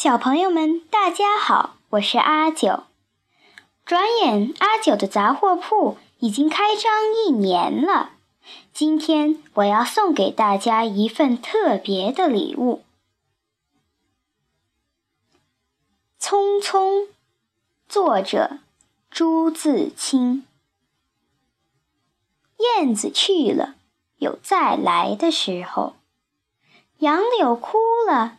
小朋友们，大家好，我是阿九。转眼阿九的杂货铺已经开张一年了，今天我要送给大家一份特别的礼物。匆匆，作者朱自清。燕子去了，有再来的时候；杨柳枯了。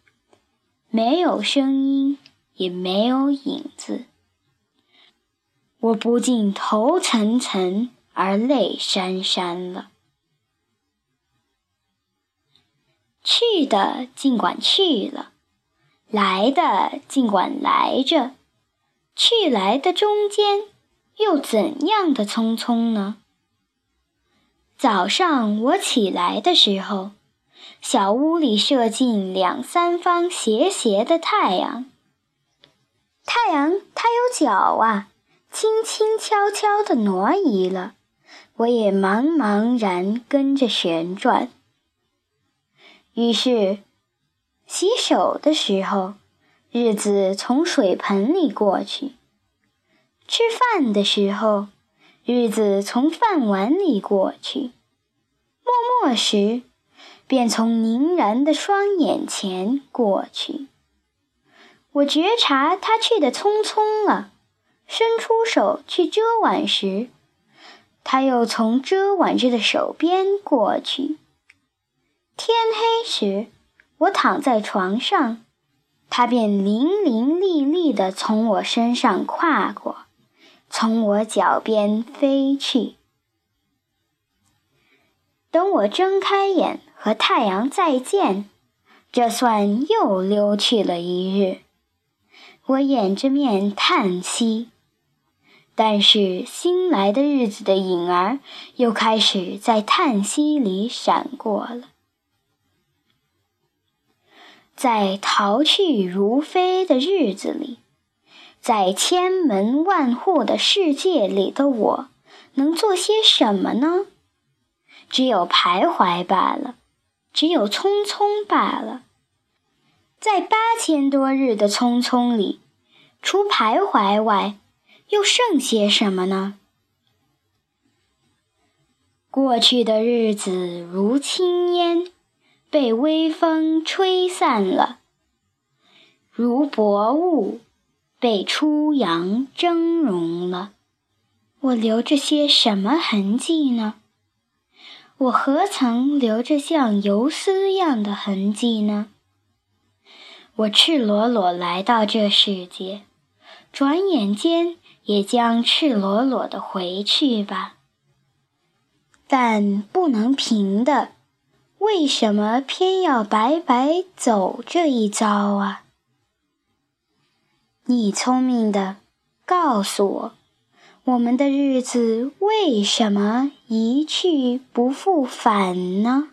没有声音，也没有影子，我不禁头沉沉而泪潸潸了。去的尽管去了，来的尽管来着，去来的中间又怎样的匆匆呢？早上我起来的时候。小屋里射进两三方斜斜的太阳，太阳它有脚啊，轻轻悄悄地挪移了，我也茫茫然跟着旋转。于是，洗手的时候，日子从水盆里过去；吃饭的时候，日子从饭碗里过去；默默时。便从凝然的双眼前过去。我觉察他去的匆匆了，伸出手去遮挽时，他又从遮挽着的手边过去。天黑时，我躺在床上，他便伶伶俐俐地从我身上跨过，从我脚边飞去。等我睁开眼。和太阳再见，这算又溜去了一日。我掩着面叹息，但是新来的日子的影儿又开始在叹息里闪过了。在逃去如飞的日子里，在千门万户的世界里的我，能做些什么呢？只有徘徊罢了。只有匆匆罢了，在八千多日的匆匆里，除徘徊外，又剩些什么呢？过去的日子如轻烟，被微风吹散了；如薄雾，被初阳蒸融了。我留着些什么痕迹呢？我何曾留着像游丝样的痕迹呢？我赤裸裸来到这世界，转眼间也将赤裸裸的回去吧。但不能平的，为什么偏要白白走这一遭啊？你聪明的，告诉我。我们的日子为什么一去不复返呢？